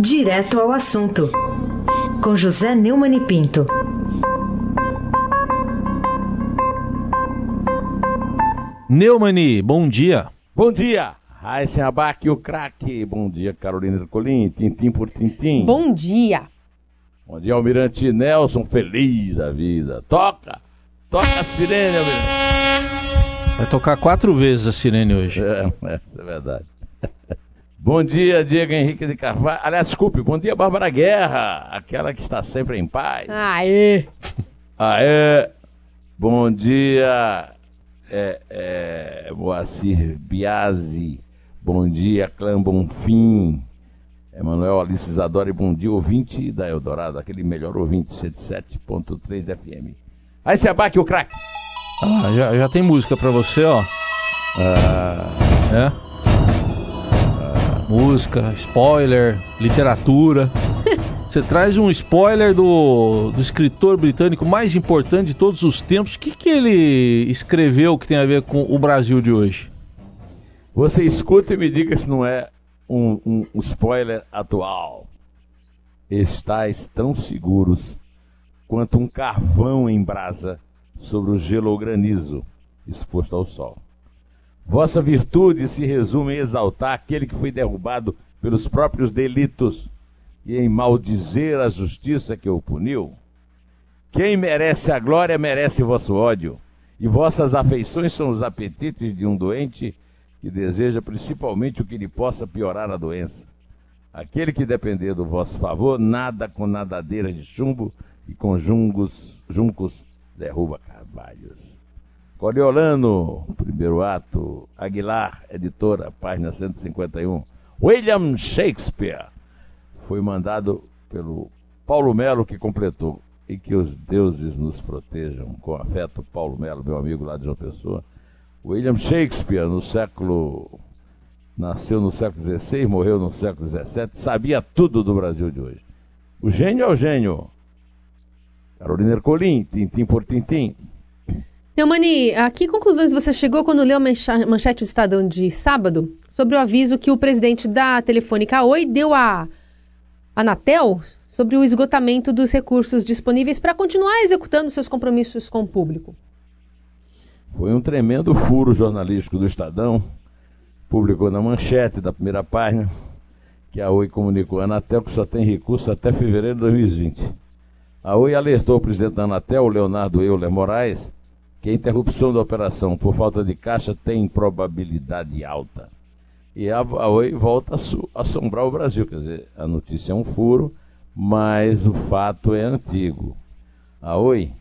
Direto ao assunto, com José Neumann e Pinto. Neumani, bom dia. Bom dia, Raíssa Abac, o craque. Bom dia, Carolina Ercolim, tintim por tintim. Bom dia. Bom dia, Almirante Nelson, feliz da vida. Toca, toca a sirene, Almirante. Vai tocar quatro vezes a sirene hoje. É, isso é verdade. Bom dia, Diego Henrique de Carvalho. Aliás, desculpe, bom dia, Bárbara Guerra, aquela que está sempre em paz. Aê! Aê! Bom dia, é, é, Moacir Biasi. Bom dia, Clã Bonfim. Emanuel Alice Isadora bom dia, ouvinte da Eldorado, aquele melhor ouvinte, 77.3 FM. Aí se abaque o craque. Ah, já, já tem música pra você, ó. Ah, É? Música, spoiler, literatura. Você traz um spoiler do, do escritor britânico mais importante de todos os tempos. O que, que ele escreveu que tem a ver com o Brasil de hoje? você escuta e me diga se não é um, um- um spoiler atual. Estais tão seguros quanto um carvão em brasa sobre o gelo ou granizo exposto ao sol. Vossa virtude se resume em exaltar aquele que foi derrubado pelos próprios delitos e em maldizer a justiça que o puniu. Quem merece a glória merece vosso ódio, e vossas afeições são os apetites de um doente que deseja principalmente o que lhe possa piorar a doença. Aquele que depender do vosso favor, nada com nadadeira de chumbo e com jungos, juncos derruba carvalhos. Coriolano, primeiro ato, Aguilar, editora, página 151. William Shakespeare foi mandado pelo Paulo Melo que completou. E que os deuses nos protejam. Com afeto, Paulo Melo, meu amigo lá de João Pessoa. William Shakespeare, no século. Nasceu no século XVI, morreu no século XVII, sabia tudo do Brasil de hoje. O gênio é o gênio. Carolina Ercolim, tintim por tintim. Neumani, a que conclusões você chegou quando leu a manchete do Estadão de sábado sobre o aviso que o presidente da Telefônica Oi deu à Anatel sobre o esgotamento dos recursos disponíveis para continuar executando seus compromissos com o público? Foi um tremendo furo jornalístico do Estadão. Publicou na manchete da primeira página que a Oi comunicou à Anatel que só tem recurso até fevereiro de 2020. A Oi alertou o presidente da Anatel, Leonardo Euler Moraes, que a interrupção da operação por falta de caixa tem probabilidade alta. E a, a Oi volta a assombrar o Brasil. Quer dizer, a notícia é um furo, mas o fato é antigo. A Oi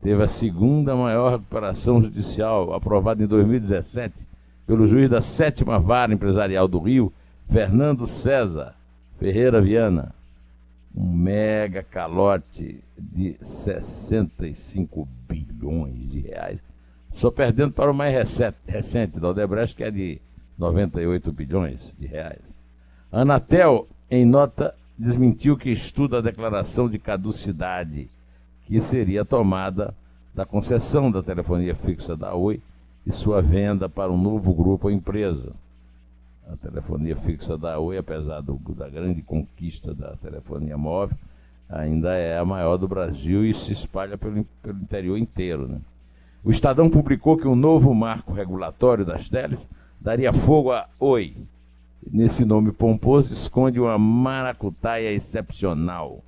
teve a segunda maior recuperação judicial aprovada em 2017 pelo juiz da sétima vara empresarial do Rio, Fernando César Ferreira Viana. Um mega calote de 65 bilhões de reais, só perdendo para o mais recente, da Odebrecht, que é de 98 bilhões de reais. Anatel, em nota, desmentiu que estuda a declaração de caducidade que seria tomada da concessão da telefonia fixa da Oi e sua venda para um novo grupo ou empresa. A telefonia fixa da Oi, apesar do- da grande conquista da telefonia móvel, ainda é a maior do Brasil e se espalha pelo, pelo interior inteiro. né? O Estadão publicou que um novo marco regulatório das teles daria fogo a Oi. Nesse nome pomposo esconde uma maracutaia excepcional.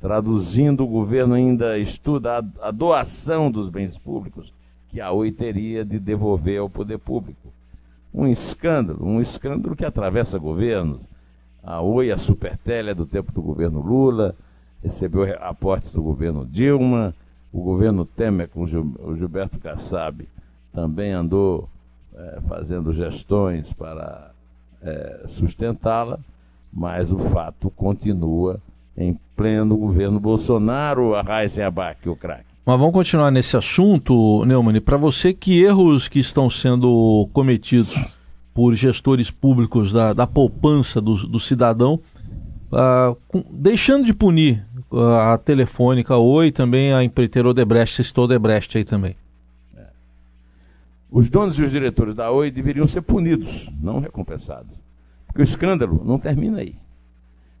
Traduzindo, o governo ainda estuda a doação dos bens públicos que a Oi teria de devolver ao poder público. Um escândalo, um escândalo que atravessa governos. A Oi, a Supertele é do tempo do governo Lula, recebeu re- aportes do governo Dilma, o governo Temer com o Gil- o Gilberto Kassab também andou eh, fazendo gestões para eh, sustentá-la, mas o fato continua em pleno governo Bolsonaro, a Raíssa Abac, o craque. Mas vamos continuar nesse assunto, Neumann. Para você, que erros que estão sendo cometidos por gestores públicos da, da poupança do, do cidadão, ah, com- deixando de punir ah, a Telefônica Oi também a empreiteira Odebrecht, você citou Odebrecht aí também. Os donos e os diretores da Oi deveriam ser punidos, não recompensados. Porque o escândalo não termina aí.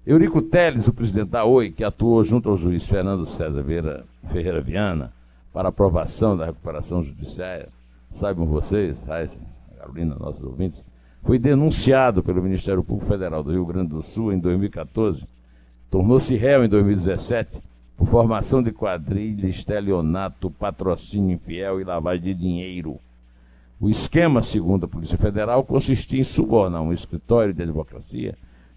Eurico Teles, o presidente da OI, que atuou junto ao juiz Fernando César Vieira, Ferreira Viana para aprovação da recuperação judiciária, saibam vocês, Raíssa, Carolina, nossos ouvintes, foi denunciado pelo Ministério Público Federal do Rio Grande do Sul em 2014, tornou-se réu em 2017 por formação de quadrilha, estelionato, patrocínio infiel e lavagem de dinheiro. O esquema, segundo a Polícia Federal, consistia em subornar um escritório de advocacia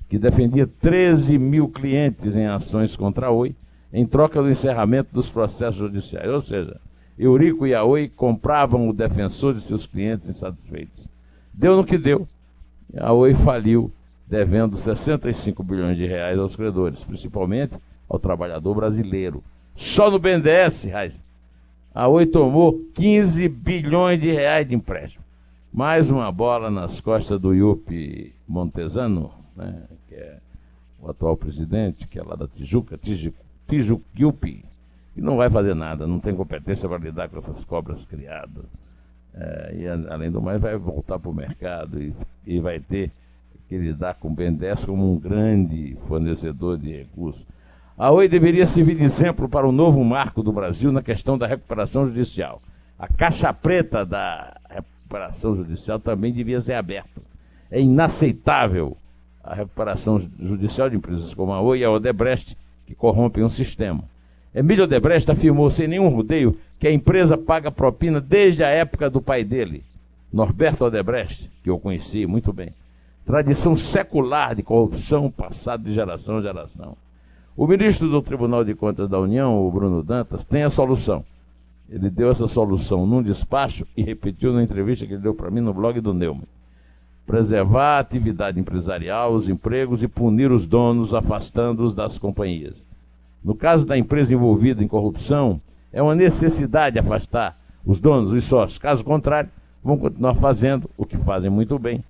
que defendia 13 mil clientes em ações contra a Oi, em troca do encerramento dos processos judiciais. Ou seja, Eurico e a Oi compravam o defensor de seus clientes insatisfeitos. Deu no que deu. A Oi faliu, devendo 65 bilhões de reais aos credores, principalmente ao trabalhador brasileiro. Só no BNDES, Raiz, a Oi tomou 15 bilhões de reais de empréstimo. Mais uma bola nas costas do Yupi Montesano, né, que é o atual presidente, que é lá da Tijuca, Tijuquiupi, e não vai fazer nada, não tem competência para lidar com essas cobras criadas. É, e além do mais, vai voltar para o mercado e, e vai ter que lidar com o BNDES como um grande fornecedor de recursos. A OI deveria servir de exemplo para o novo marco do Brasil na questão da recuperação judicial. A caixa preta da recuperação judicial também devia ser aberta. É inaceitável a recuperação judicial de empresas como a Oi e a Odebrecht, que corrompem o sistema. Emílio Odebrecht afirmou sem nenhum rodeio que a empresa paga propina desde a época do pai dele, Norberto Odebrecht, que eu conheci muito bem. Tradição secular de corrupção passada de geração em geração. O ministro do Tribunal de Contas da União, o Bruno Dantas, tem a solução. Ele deu essa solução num despacho e repetiu na entrevista que ele deu para mim no blog do Neumann. Preservar a atividade empresarial, os empregos e punir os donos, afastando-os das companhias. No caso da empresa envolvida em corrupção, é uma necessidade afastar os donos, os sócios. Caso contrário, vão continuar fazendo o que fazem muito bem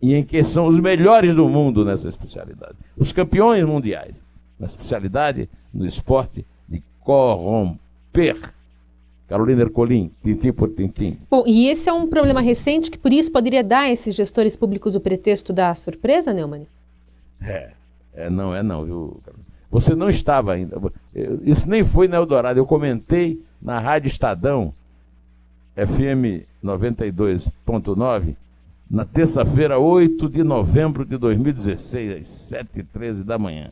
e em que são os melhores do mundo nessa especialidade. Os campeões mundiais na especialidade, no esporte de corromper. Carolina Ercolim, tintim por tintim. Bom, e esse é um problema recente que por isso poderia dar a esses gestores públicos o pretexto da surpresa, Neumann? É, é não é não, viu, Você não estava ainda. Isso nem foi na Eldorado. Eu comentei na Rádio Estadão, FM 92.9, na terça-feira, 8 de novembro de 2016, às 7h13 da manhã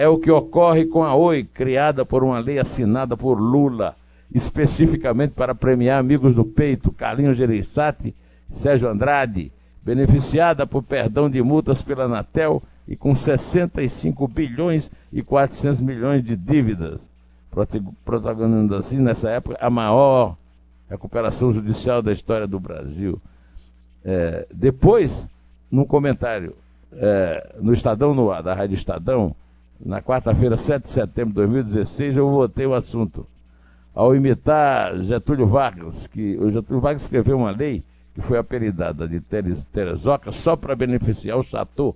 é o que ocorre com a Oi, criada por uma lei assinada por Lula, especificamente para premiar amigos do peito, Carlinhos Gereissati, Sérgio Andrade, beneficiada por perdão de multas pela Anatel e com 65 bilhões e 400 milhões de dívidas, protagonizando assim nessa época a maior recuperação judicial da história do Brasil. É, depois, num comentário é, no Estadão no ar, da Rádio Estadão, na quarta-feira, 7 de setembro de 2016, eu votei o assunto. Ao imitar Getúlio Vargas, que o Getúlio Vargas escreveu uma lei que foi apelidada de Terezoca só para beneficiar o Chateau,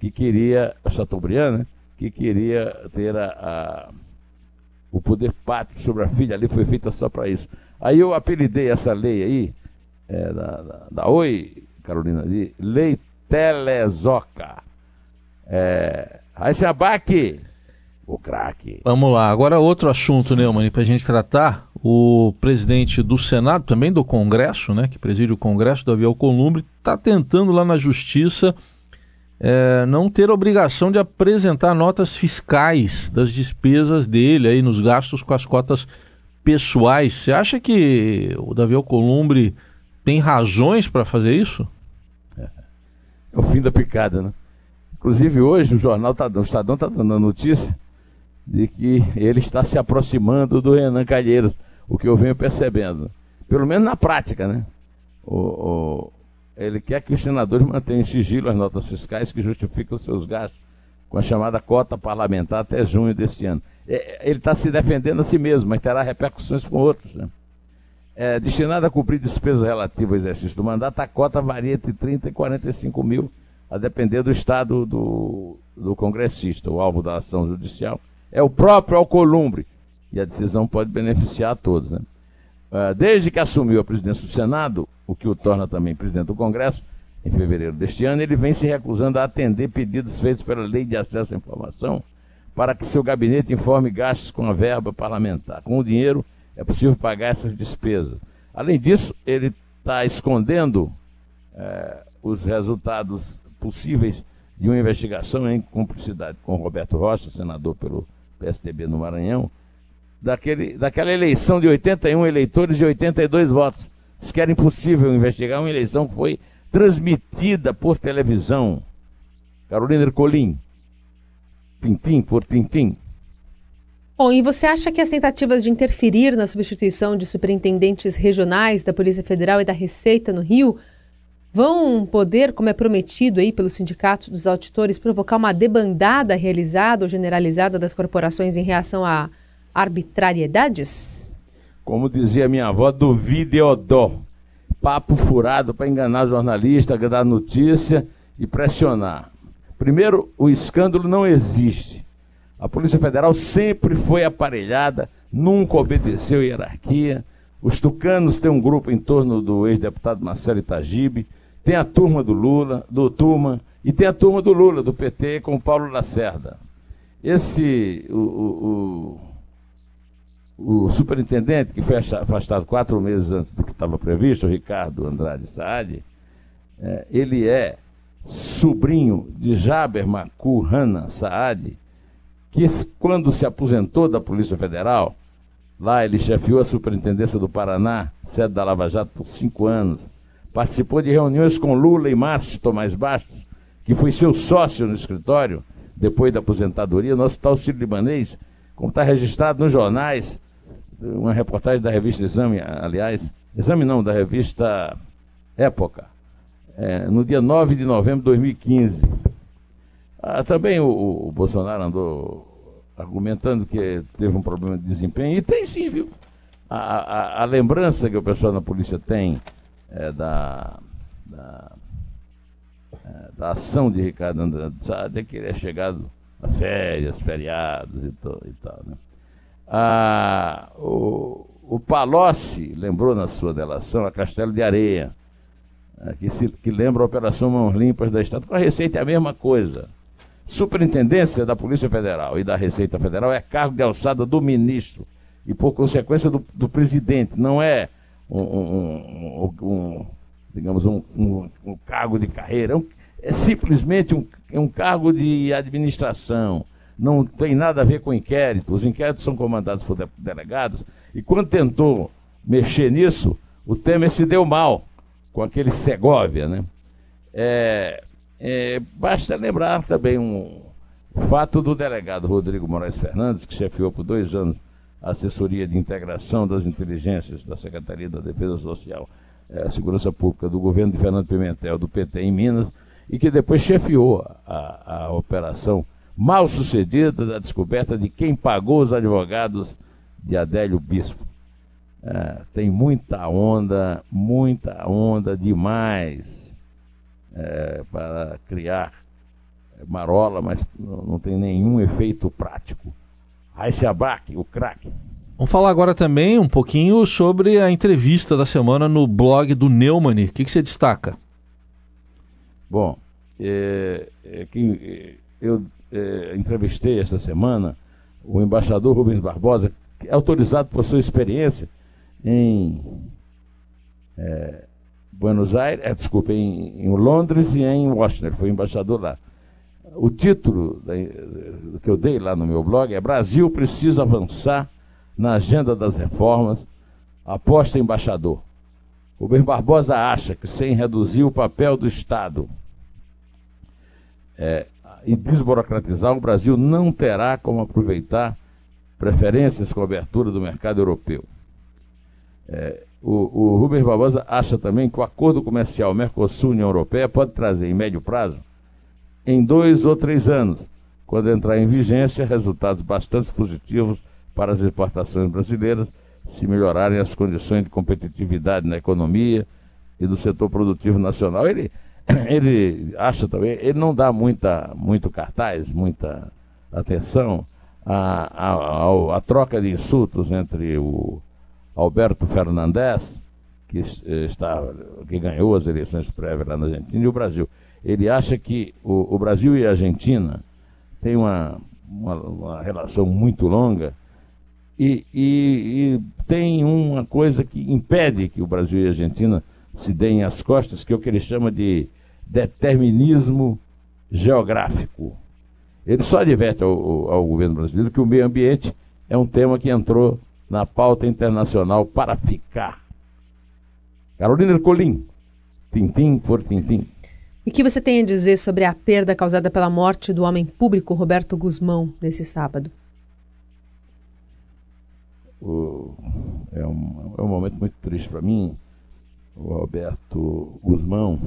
que queria, Chateaubriand, né, que queria ter a, a, o poder pátrio sobre a filha, ali foi feita só para isso. Aí eu apelidei essa lei aí, é, da, da, da Oi, Carolina, de Lei Telezoca. É, Raíssa Abac, o craque. Vamos lá, agora outro assunto, Neumann, para a gente tratar. O presidente do Senado, também do Congresso, né, que preside o Congresso, Davi Alcolumbre, está tentando lá na Justiça é, não ter obrigação de apresentar notas fiscais das despesas dele aí nos gastos com as cotas pessoais. Você acha que o Davi Alcolumbre tem razões para fazer isso? É. é o fim da picada, né? Inclusive hoje o jornal tá, o Estadão está dando a notícia de que ele está se aproximando do Renan Calheiros, o que eu venho percebendo. Pelo menos na prática, né? O, o, ele quer que os senadores mantenham em sigilo as notas fiscais que justificam os seus gastos com a chamada cota parlamentar até junho deste ano. É, ele está se defendendo a si mesmo, mas terá repercussões com outros. Né? É, destinada a cobrir despesas relativas ao exercício do mandato, a cota varia entre 30 e 45 mil a depender do estado do, do congressista. O alvo da ação judicial é o próprio Alcolumbre, e a decisão pode beneficiar a todos. Né? Ah, desde que assumiu a presidência do Senado, o que o torna também presidente do Congresso, em fevereiro deste ano, ele vem se recusando a atender pedidos feitos pela Lei de Acesso à Informação para que seu gabinete informe gastos com a verba parlamentar. Com o dinheiro é possível pagar essas despesas. Além disso, ele está escondendo é, os resultados possíveis de uma investigação em cumplicidade com Roberto Rocha, senador pelo PSDB no Maranhão, daquele, daquela eleição de 81 eleitores e 82 votos. Diz que era impossível investigar uma eleição que foi transmitida por televisão. Carolina Ercolim, tintim por tintim. Bom, e você acha que as tentativas de interferir na substituição de superintendentes regionais da Polícia Federal e da Receita no Rio vão poder, como é prometido aí pelo Sindicato dos Auditores, provocar uma debandada realizada ou generalizada das corporações em reação a arbitrariedades? Como dizia minha avó, do videodó. Papo furado para enganar jornalista, dar notícia e pressionar. Primeiro, o escândalo não existe. A Polícia Federal sempre foi aparelhada, nunca obedeceu hierarquia. Os tucanos têm um grupo em torno do ex-deputado Marcelo Itagibe, tem a turma do Lula, do Turma, e tem a turma do Lula, do PT, com o Paulo Lacerda. Esse, o, o, o superintendente, que foi afastado quatro meses antes do que estava previsto, o Ricardo Andrade Saad, é, ele é sobrinho de Jaber Macu Hanna Saad, que quando se aposentou da Polícia Federal, lá ele chefiou a Superintendência do Paraná, sede da Lava Jato, por cinco anos. Participou de reuniões com Lula e Márcio Tomás Bastos, que foi seu sócio no escritório, depois da aposentadoria, no Hospital Sírio-Libanês, como está registrado nos jornais, uma reportagem da revista Exame, aliás, Exame não, da revista Época, é, no dia 9 de novembro de 2015. Ah, também o, o, Bolsonaro andou argumentando que teve um problema de desempenho, e tem sim, viu? A, a, a lembrança que o pessoal da polícia tem é, da, da, é, da, ação de Ricardo Andrade Sade é que ele é chegado a férias, feriados e, to, e tal. Né? Ah, o, o Palocci lembrou na sua delação a Castelo de Areia, né, que, se, que lembra a Operação Mãos Limpas da Estado. Com a Receita é a mesma coisa. Superintendência da Polícia Federal e da Receita Federal é cargo de alçada do ministro e, por consequência, do, do presidente. Não é um, um, um, um digamos, um, cargo de carreira. É, é simplesmente um, é um cargo de administração. Não tem nada a ver com inquérito. Os inquéritos são comandados por delegados. E quando tentou mexer nisso, o Temer se deu mal com aquele Segovia, né? É, é, basta lembrar também um, o fato do delegado Rodrigo Moraes Fernandes, que chefiou por dois anos a assessoria de integração das inteligências da Secretaria da Defesa Social é, Segurança Pública do governo de Fernando Pimentel, do PT em Minas, e que depois chefiou a, a operação mal sucedida da descoberta de quem pagou os advogados de Adélio Bispo. É, tem muita onda, muita onda demais é, para criar marola, mas não tem nenhum efeito prático. Aí se abaque, o craque. Vamos falar agora também um pouquinho sobre a entrevista da semana no blog do Neumann. O que, que você destaca? Bom, é, é que é, eu é, entrevistei esta semana o embaixador Rubens Barbosa, que é autorizado por sua experiência em é, Buenos Aires, é, desculpa, em, em, Londres e em Washington, ele foi embaixador lá. O título que eu dei lá no meu blog é Brasil precisa avançar na agenda das reformas, aposta embaixador. Ben Barbosa acha que sem reduzir o papel do Estado é, e desburocratizar, o Brasil não terá como aproveitar preferências com abertura do mercado europeu. É, o, o Rubens Barbosa acha também que o acordo comercial Mercosul-União Europeia pode trazer, em médio prazo, em dois ou três anos, quando entrar em vigência, resultados bastante positivos para as exportações brasileiras, se melhorarem as condições de competitividade na economia e do setor produtivo nacional. Ele, ele acha também, ele não dá muita, muito cartaz, muita atenção à, à, à, troca de insultos entre o Alberto Fernandes que, está, que ganhou as eleições prévias lá na Argentina, e o Brasil. Ele acha que o, o Brasil e a Argentina têm uma, uma, uma relação muito longa e, e, e, tem uma coisa que impede que o Brasil e a Argentina se deem as costas, que é o que ele chama de determinismo geográfico. Ele só adverte ao, ao governo brasileiro que o meio ambiente é um tema que entrou na pauta internacional para ficar. Carolina Ercolim, tintim por tintim. E o que você tem a dizer sobre a perda causada pela morte do homem público Roberto Guzmão nesse sábado? O, é, um, é um momento muito triste para mim. O Roberto Guzmão,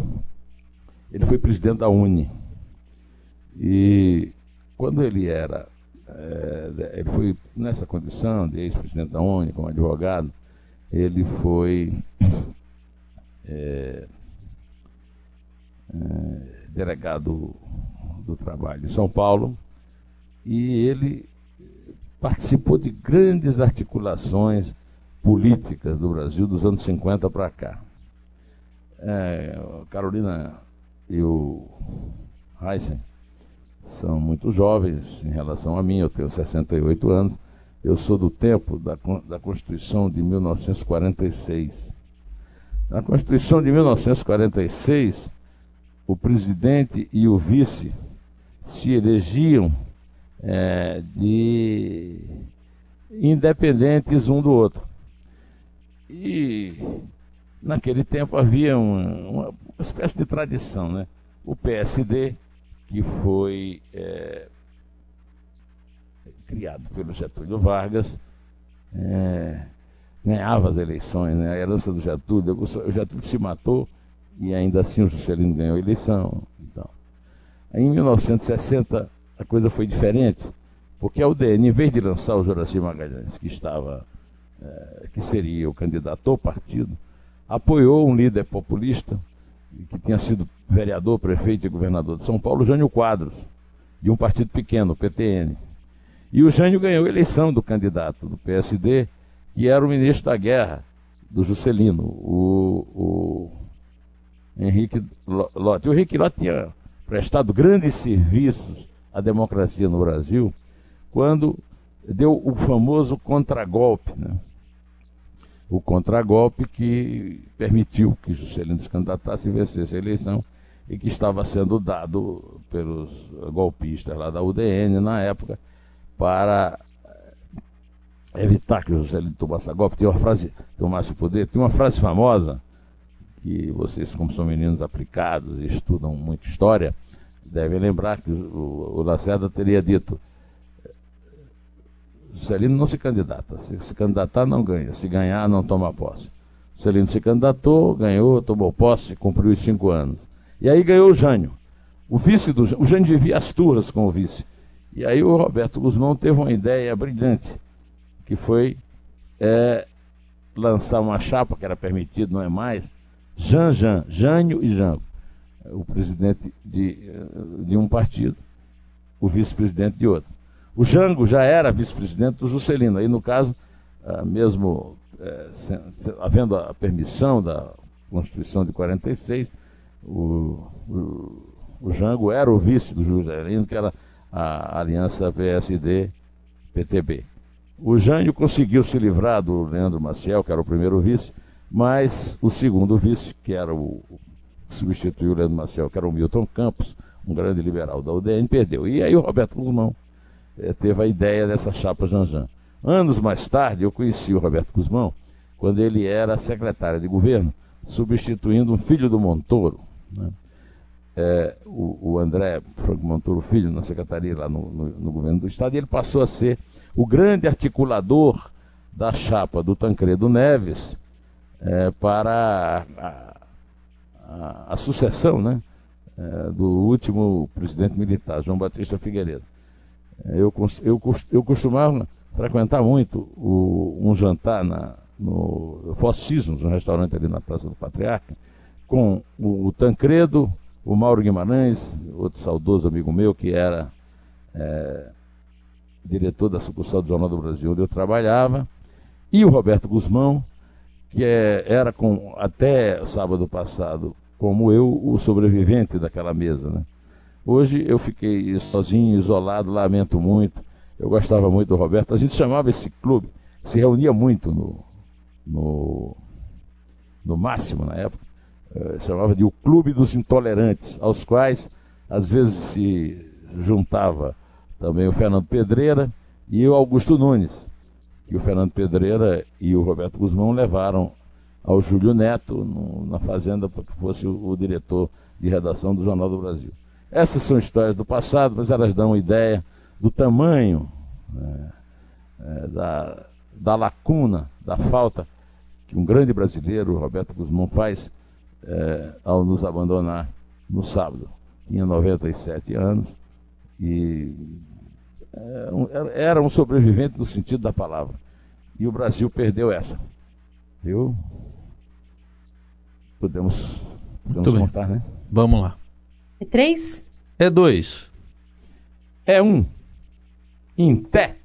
ele foi presidente da Uni. E quando ele era, é, ele foi nessa condição de ex-presidente da Uni, como advogado, ele foi é, delegado do trabalho em São Paulo e ele participou de grandes articulações políticas do Brasil dos anos 50 para cá. É, Carolina e o Heisen são muito jovens em relação a mim, eu tenho 68 anos, eu sou do tempo da, da Constituição de 1946. Na Constituição de 1946, o presidente e o vice se elegiam é, de independentes um do outro. E naquele tempo havia uma, uma espécie de tradição, né? O PSD, que foi é, criado pelo Getúlio Vargas, é, ganhava as eleições, né? a herança do Getúlio, o Getúlio se matou e ainda assim o Juscelino ganhou a eleição. Então. Em 1960 a coisa foi diferente, porque a UDN, em vez de lançar o Juraci Magalhães, que estava, é, que seria o candidato ao partido, apoiou um líder populista que tinha sido vereador, prefeito e governador de São Paulo, Jânio Quadros, de um partido pequeno, o PTN. E o Jânio ganhou a eleição do candidato do PSD, que era o ministro da Guerra, do Juscelino, o, o Henrique Lotte. O Henrique Lotte tinha prestado grandes serviços à democracia no Brasil quando deu o famoso contragolpe, né? o contragolpe que permitiu que Juscelino se candidatasse e vencesse a eleição e que estava sendo dado pelos golpistas lá da UDN na época para evitar que Juscelino tomasse golpe. Tem uma frase, tomasse o poder, tem uma frase famosa que vocês, como são meninos aplicados e estudam muito história, devem lembrar que o, o Lacerda teria dito Juscelino não se candidata. Se se candidatar, não ganha. Se ganhar, não toma posse. Juscelino se candidatou, ganhou, tomou posse, cumpriu os cinco anos. E aí ganhou o Jânio. O vice do O Jânio vivia as turras com o vice. E aí o Roberto Guzmão teve uma ideia brilhante que foi é, lançar uma chapa, que era permitido, não é mais, Jan Jan, Jânio e Jango, o presidente de, de um partido, o vice-presidente de outro. O Jango já era vice-presidente do Juscelino, aí no caso, ah, mesmo é, havendo a permissão da Constituição de 46, o, o, o Jango era o vice do Juscelino, que era a aliança PSD-PTB. O Jânio conseguiu se livrar do Leandro Maciel, que era o primeiro vice, mas o segundo vice, que era o substituiu o Leandro Maciel, que era o Milton Campos, um grande liberal da UDN, perdeu. E aí o Roberto Guzmão eh, teve a ideia dessa chapa Janjan. Anos mais tarde, eu conheci o Roberto Guzmão quando ele era secretário de governo, substituindo um filho do Montoro. Né? É, o, o, André Franco Montoro Filho, na secretaria lá no, no, no governo do Estado, e ele passou a ser o grande articulador da chapa do Tancredo Neves é, para a, a, a, sucessão né, é, do último presidente militar, João Batista Figueiredo. É, eu, eu, eu costumava frequentar muito o, um jantar na, no Seasons, um restaurante ali na Praça do Patriarca, com o, o Tancredo, o Mauro Guimarães, outro saudoso amigo meu que era é, diretor da sucursal do Jornal do Brasil, onde eu trabalhava, e o Roberto Guzmão, que é, era com, até sábado passado, como eu, o sobrevivente daquela mesa. Né? Hoje eu fiquei sozinho, isolado, lamento muito. Eu gostava muito do Roberto. A gente chamava esse clube, se reunia muito no, no, no máximo na época, eh, chamava de o Clube dos Intolerantes, aos quais às vezes se juntava também o Fernando Pedreira e o Augusto Nunes, que o Fernando Pedreira e o Roberto Guzmão levaram ao Júlio Neto no, na Fazenda para que fosse o, o, diretor de redação do Jornal do Brasil. Essas são histórias do passado, mas elas dão uma ideia do tamanho né, é, da, da lacuna, da falta que um grande brasileiro, Roberto Guzmão, faz é, ao nos abandonar no sábado. Tinha 97 anos e era um sobrevivente no sentido da palavra. E o Brasil perdeu essa. Viu? Podemos, podemos contar, né? Vamos lá. É três? É dois. É um. Em pé.